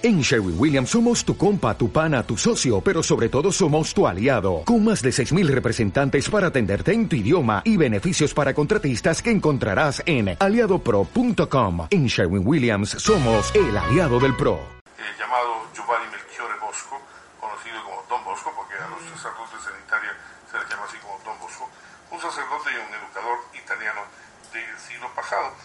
En Sherwin Williams somos tu compa, tu pana, tu socio, pero sobre todo somos tu aliado, con más de 6.000 representantes para atenderte en tu idioma y beneficios para contratistas que encontrarás en aliadopro.com. En Sherwin Williams somos el aliado del PRO. El llamado Giovanni Melchiore Bosco, conocido como Don Bosco, porque a los sacerdotes en Italia se les llama así como Don Bosco, un sacerdote y un educador italiano del siglo pasado,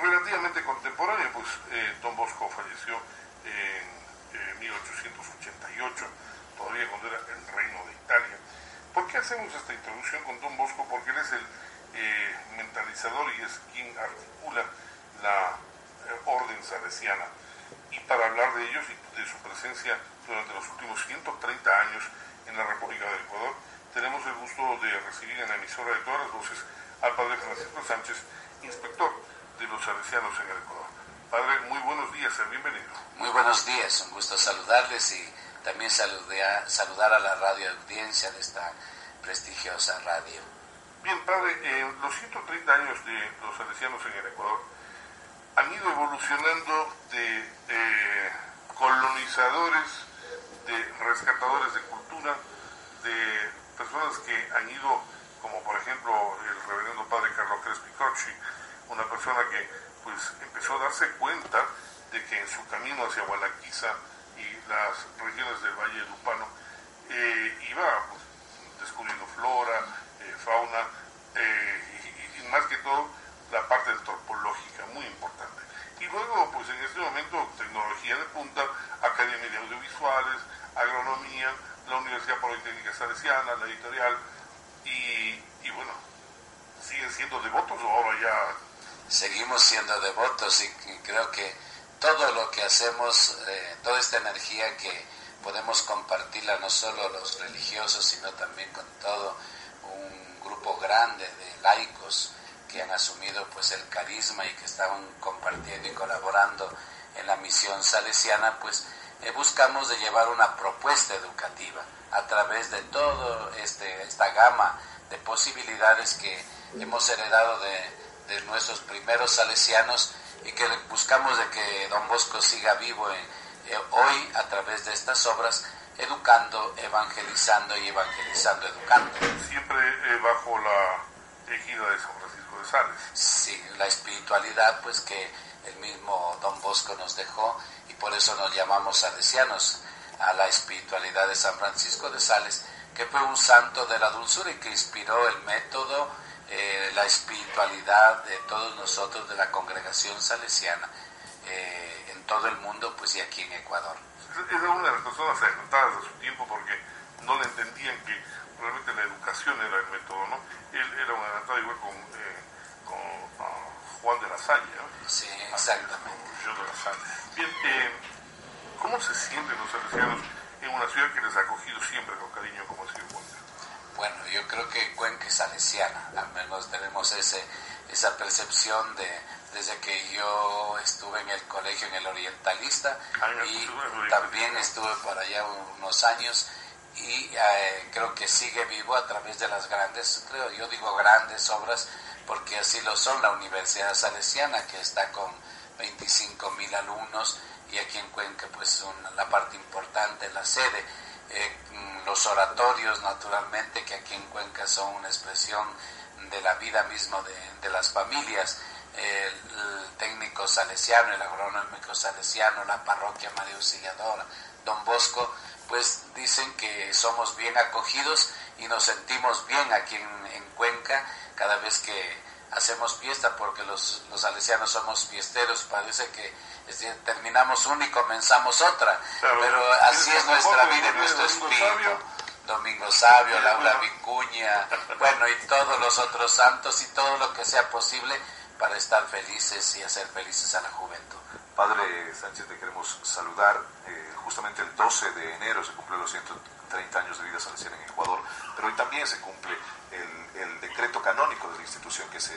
relativamente contemporáneo, pues eh, Don Bosco falleció en 1888, todavía cuando era el reino de Italia. ¿Por qué hacemos esta introducción con Don Bosco? Porque él es el eh, mentalizador y es quien articula la eh, orden salesiana. Y para hablar de ellos y de su presencia durante los últimos 130 años en la República del Ecuador, tenemos el gusto de recibir en la emisora de todas las voces al padre Francisco Sánchez, inspector de los salesianos en el Ecuador. Padre, muy buenos días, bienvenido. Muy buenos días, un gusto saludarles y también saludar a la radio audiencia de esta prestigiosa radio. Bien, padre, en los 130 años de los salesianos en el Ecuador han ido evolucionando de colonizadores, de rescatadores de cultura, de personas que han ido, como por ejemplo el reverendo padre Carlos Crespi Corchi, una persona que pues empezó a darse cuenta de que en su camino hacia Gualaquiza y las regiones del Valle de Lupano eh, iba pues, descubriendo flora, eh, fauna eh, y, más que todo la parte antropológica, muy importante. Y luego, pues en este momento, tecnología de punta, Academia de Audiovisuales, Agronomía, la Universidad Politécnica Salesiana, la editorial, y, y bueno, siguen siendo devotos o ahora ya seguimos siendo devotos y, creo que todo lo que hacemos, eh, toda esta energía que podemos compartirla no solo los religiosos, sino también con todo un grupo grande de laicos que han asumido pues el carisma y que estaban compartiendo y colaborando en la misión salesiana, pues eh, buscamos de llevar una propuesta educativa a través de toda este, esta gama de posibilidades que hemos heredado de, de nuestros primeros salesianos y que buscamos de que don Bosco siga vivo eh, hoy a través de estas obras, educando, evangelizando y evangelizando, educando. Siempre eh, bajo la égida de San Francisco de Sales. Sí, la espiritualidad pues que el mismo don Bosco nos dejó y por eso nos llamamos salesianos a la espiritualidad de San Francisco de Sales, que fue un santo de la dulzura y que inspiró el método, eh, la espiritualidad de todos nosotros de la congregación salesiana eh, en todo el mundo, pues y aquí en Ecuador. Era una de las personas adelantadas a su tiempo porque no le entendían que realmente la educación era el método, ¿no? Él era un adelantado igual con, eh, con ah, Juan de la Salle, ¿no? Sí, exactamente. Bien, ¿cómo se sienten los salesianos en una ciudad que les ha acogido siempre con cariño como ha sido? Bueno, yo creo que Cuenca es salesiana, al menos tenemos ese, esa percepción de, desde que yo estuve en el colegio en el Orientalista y también estuve por allá unos años y eh, creo que sigue vivo a través de las grandes, creo yo digo grandes obras porque así lo son la Universidad Salesiana que está con 25 mil alumnos y aquí en Cuenca pues la parte importante, la sede eh, los oratorios, naturalmente, que aquí en Cuenca son una expresión de la vida misma de, las familias, el, técnico salesiano, el agronómico salesiano, la parroquia María Auxiliadora, Don Bosco, pues dicen que somos bien acogidos y nos sentimos bien aquí en, en Cuenca cada vez que hacemos fiesta, porque los, los salesianos somos fiesteros, parece que terminamos una y comenzamos otra. Pero así es nuestra vida y nuestro espíritu. Domingo Sabio, Laura Vicuña, bueno, y todos los otros santos y todo lo que sea posible para estar felices y hacer felices a la juventud. Padre Sánchez, te queremos saludar. Eh, justamente el 12 de enero se cumplen los 130 años de vida salesiana en Ecuador, pero hoy también se cumple el, el decreto canónico de la institución que se,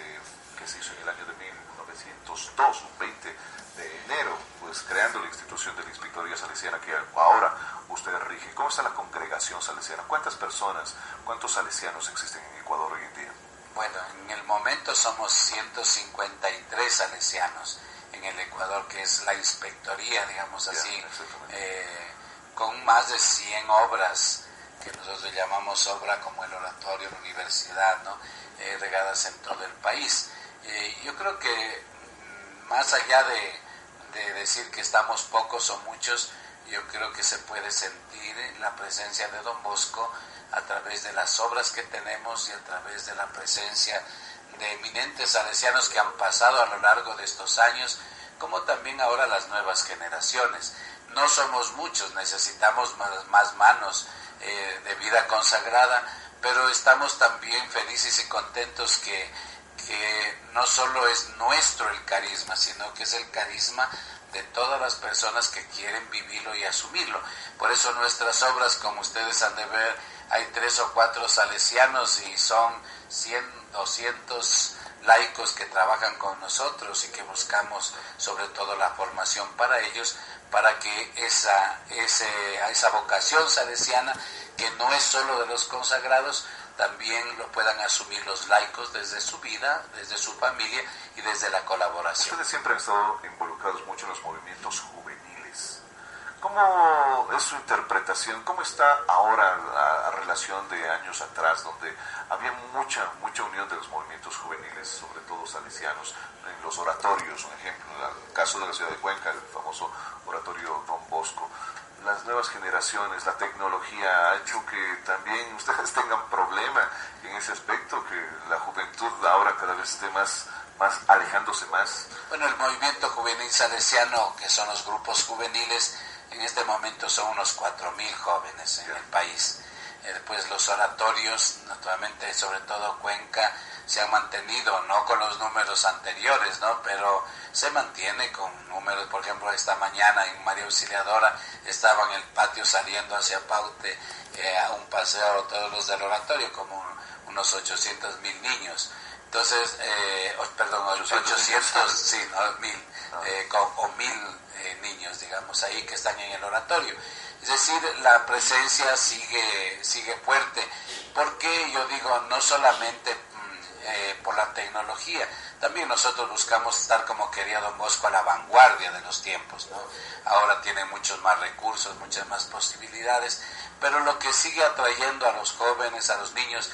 que se hizo en el año de 1902, un 20 de enero, pues creando la institución de la Inspectoría Salesiana que ahora usted rige. ¿Cómo está la congregación salesiana? ¿Cuántas personas, cuántos salesianos existen en Ecuador hoy en día? Bueno, en el momento somos 153 salesianos. En el Ecuador, que es la inspectoría, digamos así, eh, con más de 100 obras que nosotros llamamos obra como el oratorio, la universidad, ¿no? Eh, regadas en todo el país. Eh, yo creo que mm, más allá de, de, decir que estamos pocos o muchos, yo creo que se puede sentir la presencia de Don Bosco a través de las obras que tenemos y a través de la presencia de eminentes salesianos que han pasado a lo largo de estos años, como también ahora las nuevas generaciones. No somos muchos, necesitamos más, manos eh, de vida consagrada, pero estamos también felices y contentos que, que no solo es nuestro el carisma, sino que es el carisma de todas las personas que quieren vivirlo y asumirlo. Por eso nuestras obras, como ustedes han de ver, hay tres o cuatro salesianos y son 100, 200 laicos que trabajan con nosotros y que buscamos sobre todo la formación para ellos, para que esa, esa vocación salesiana, que no es solo de los consagrados, también lo puedan asumir los laicos desde su vida, desde su familia y desde la colaboración. Ustedes siempre han estado involucrados mucho en los movimientos juveniles. ¿Cómo es su interpretación? ¿Cómo está ahora la relación de años atrás, donde había mucha, mucha unión de los movimientos juveniles, sobre todo salesianos, en los oratorios, un ejemplo, el caso de la ciudad de Cuenca, el famoso oratorio Don Bosco, las nuevas generaciones, la tecnología ha hecho que también ustedes tengan problema en ese aspecto, que la juventud ahora cada vez esté más, más alejándose más. Bueno, el movimiento juvenil salesiano, que son los grupos juveniles, en este momento son unos 4.000 jóvenes en el país. Después los oratorios, naturalmente, sobre todo Cuenca, se han mantenido, no con los números anteriores, ¿no? Pero se mantiene con números, por ejemplo, esta mañana en María Auxiliadora estaba en el patio saliendo hacia Paute eh, a un paseo todos los del oratorio, como unos 800 mil niños. Entonces, eh, perdón, 800, sí, no, mil, ah. eh, o mil digamos, ahí que están en el oratorio. Es decir, la presencia sigue, sigue fuerte, porque yo digo, no solamente mm, por la tecnología, también nosotros buscamos estar, como quería Don Bosco, a la vanguardia de los tiempos. ¿no? Ahora tiene muchos más recursos, muchas más posibilidades, pero lo que sigue atrayendo a los jóvenes, a los niños,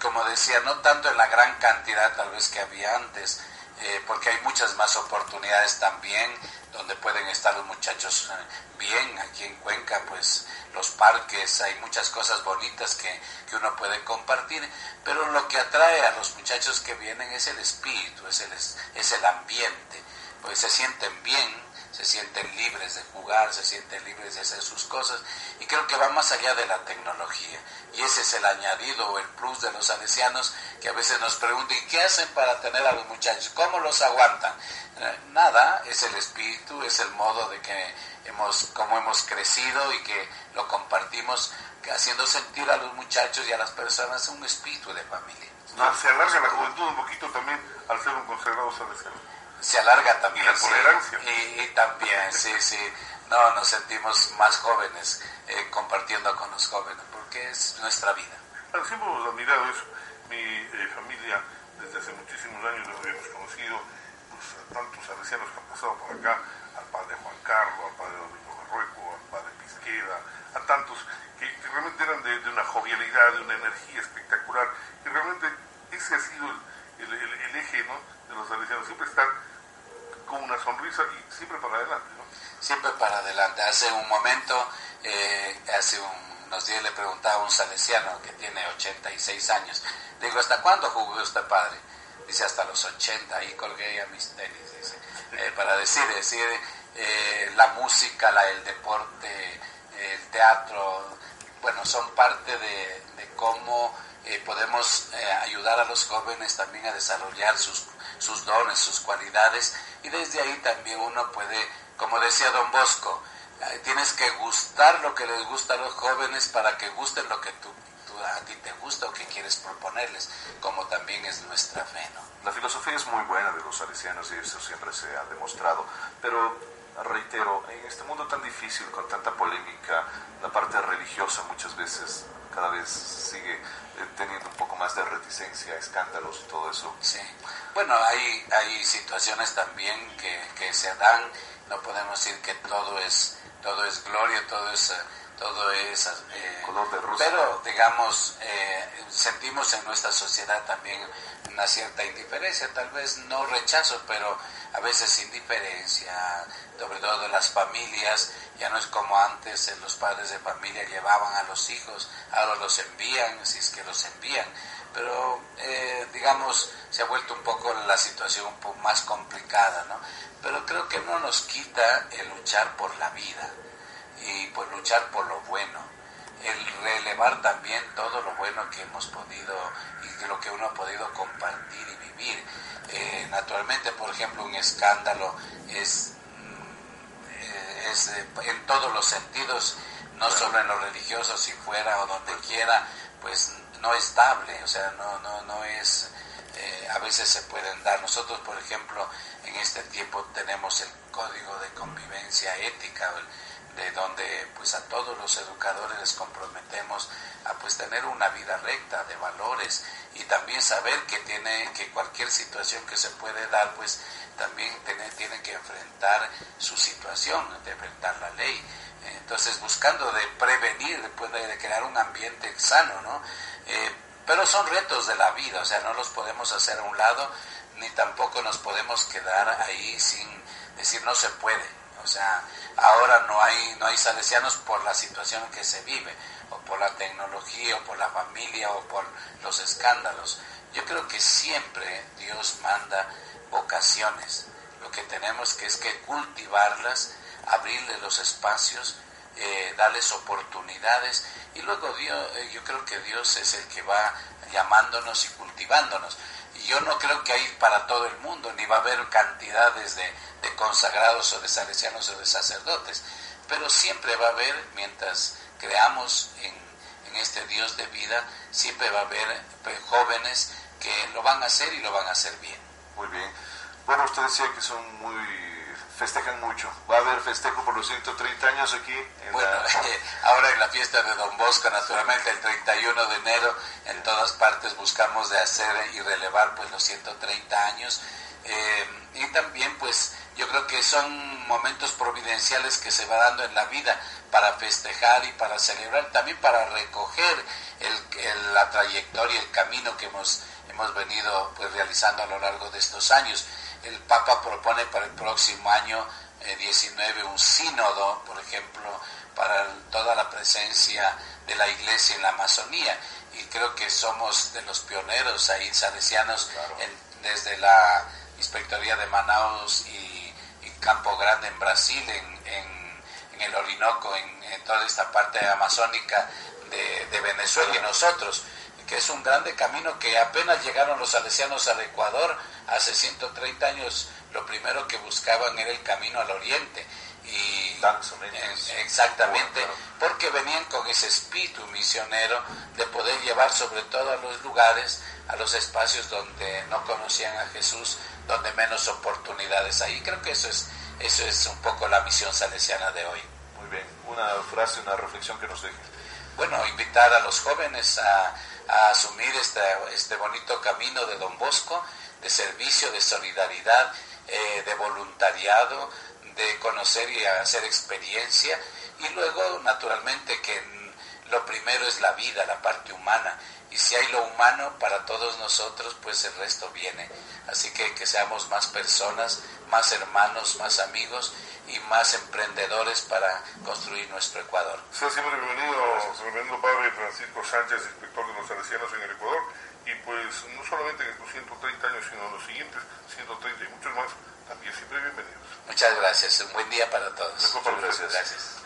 como decía, no tanto en la gran cantidad tal vez que había antes, eh, porque hay muchas más oportunidades también donde pueden estar los muchachos eh, bien. Aquí en Cuenca, pues los parques, hay muchas cosas bonitas que, que, uno puede compartir, pero lo que atrae a los muchachos que vienen es el espíritu, es el, es el ambiente, pues se sienten bien, se sienten libres de jugar, se sienten libres de hacer sus cosas y creo que va más allá de la tecnología. Y ese es el añadido o el plus de los salesianos que a veces nos preguntan, ¿y qué hacen para tener a los muchachos? ¿Cómo los aguantan? Eh, nada, es el espíritu, es el modo de que hemos, como hemos crecido y que lo compartimos, haciendo sentir a los muchachos y a las personas un espíritu de familia. se alarga la juventud un poquito también al ser un consagrado salesiano se alarga también. Y la tolerancia. Y, también, sí, sí. No, nos sentimos más jóvenes eh, compartiendo con los jóvenes, porque es nuestra vida. siempre hemos admirado eso. Mi eh, familia, desde hace muchísimos años, los habíamos conocido, pues, a tantos salesianos que han pasado por acá, al padre Juan Carlos, al padre Domingo Marruecos, al padre Pisqueda, a tantos que, realmente eran de, una jovialidad, de una energía espectacular. Y realmente ese ha sido el, eje ¿no? de los salesianos, siempre estar con una sonrisa y siempre para adelante. ¿no? Siempre para adelante. Hace un momento, eh, hace unos días le preguntaba a un salesiano que tiene 86 años, digo, ¿hasta cuándo jugó usted padre? Dice, hasta los 80, ahí colgué a mis tenis, dice, eh, para decir, decir eh, la música, la, el deporte, el teatro, bueno, son parte de, cómo podemos ayudar a los jóvenes también a desarrollar sus, sus dones, sus cualidades y desde ahí también uno puede, como decía don Bosco, eh, tienes que gustar lo que les gusta a los jóvenes para que gusten lo que tú, a ti te gusta o que quieres proponerles, como también es nuestra fe. ¿no? La filosofía es muy buena de los salesianos y eso siempre se ha demostrado, pero reitero, en este mundo tan difícil, con tanta polémica, la parte religiosa muchas veces cada vez sigue eh, teniendo un poco más de reticencia, escándalos y todo eso. Sí. Bueno, hay, hay situaciones también que, que se dan, no podemos decir que todo es, todo es gloria, todo es todo es eh, pero digamos eh, sentimos en nuestra sociedad también una cierta indiferencia tal vez no rechazo pero a veces indiferencia sobre todo las familias ya no es como antes los padres de familia llevaban a los hijos ahora los envían si es que los envían pero eh, digamos se ha vuelto un poco la situación un poco más complicada no pero creo que no nos quita el luchar por la vida y pues luchar por lo bueno, el relevar también todo lo bueno que hemos podido y lo que uno ha podido compartir y vivir. Eh, naturalmente, por ejemplo, un escándalo es, mm, es eh, en todos los sentidos, no solo en lo religioso, si fuera o donde quiera, pues no estable, o sea, no, no, no es, eh, a veces se pueden dar. Nosotros, por ejemplo, en este tiempo tenemos el código de convivencia ética, de donde pues a todos los educadores les comprometemos a pues tener una vida recta de valores y también saber que tiene que cualquier situación que se puede dar pues también tiene, tienen que enfrentar su situación de enfrentar la ley entonces buscando de prevenir después de crear un ambiente sano no eh, pero son retos de la vida o sea no los podemos hacer a un lado ni tampoco nos podemos quedar ahí sin decir no se puede o sea, ahora no hay, no hay salesianos por la situación que se vive, o por la tecnología, o por la familia, o por los escándalos. Yo creo que siempre Dios manda vocaciones. Lo que tenemos que es que cultivarlas, abrirle los espacios, eh, darles oportunidades y luego Dios, eh, yo creo que Dios es el que va llamándonos y cultivándonos. Y yo no creo que hay para todo el mundo, ni va a haber cantidades de, de consagrados o de salesianos o de sacerdotes, pero siempre va a haber, mientras creamos en, este Dios de vida, siempre va a haber pues, jóvenes que lo van a hacer y lo van a hacer bien. Muy bien. Bueno, usted decía que son muy festejan mucho. ¿Va a haber festejo por los 130 años aquí? bueno, ahora en la fiesta de Don Bosco, naturalmente, el 31 de enero, en todas partes buscamos de hacer y relevar pues los 130 años. Eh, y también pues yo creo que son momentos providenciales que se va dando en la vida para festejar y para celebrar, también para recoger el, la trayectoria, el camino que hemos, hemos venido pues, realizando a lo largo de estos años. El Papa propone para el próximo año 19 eh, un sínodo, por ejemplo, para toda la presencia de la Iglesia en la Amazonía. Y creo que somos de los pioneros ahí salesianos desde la Inspectoría de Manaus y Campo Grande en Brasil, en, en, el Orinoco, en, toda esta parte amazónica de, de, Venezuela y nosotros, que es un grande camino que apenas llegaron los salesianos al Ecuador, hace 130 años lo primero que buscaban era el camino al oriente. Y exactamente, porque venían con ese espíritu misionero de poder llevar sobre todo a los lugares, a los espacios donde no conocían a Jesús, donde menos oportunidades hay. creo que eso es, eso es un poco la misión salesiana de hoy. Muy bien, una frase, una reflexión que nos deje. Bueno, invitar a los jóvenes a, asumir este, este, bonito camino de Don Bosco, de servicio, de solidaridad, eh, de voluntariado, de conocer y hacer experiencia, y luego, naturalmente, que lo primero es la vida, la parte humana, y si hay lo humano para todos nosotros, pues el resto viene. Así que que seamos más personas, más hermanos, más amigos y más emprendedores para construir nuestro Ecuador. Sea siempre bienvenido, reverendo Padre Francisco Sánchez, inspector de los salesianos en el Ecuador, y pues no solamente en estos 130 años, sino en los siguientes 130 y muchos más, también siempre bienvenidos. Muchas gracias, un buen día para todos. Gracias. gracias.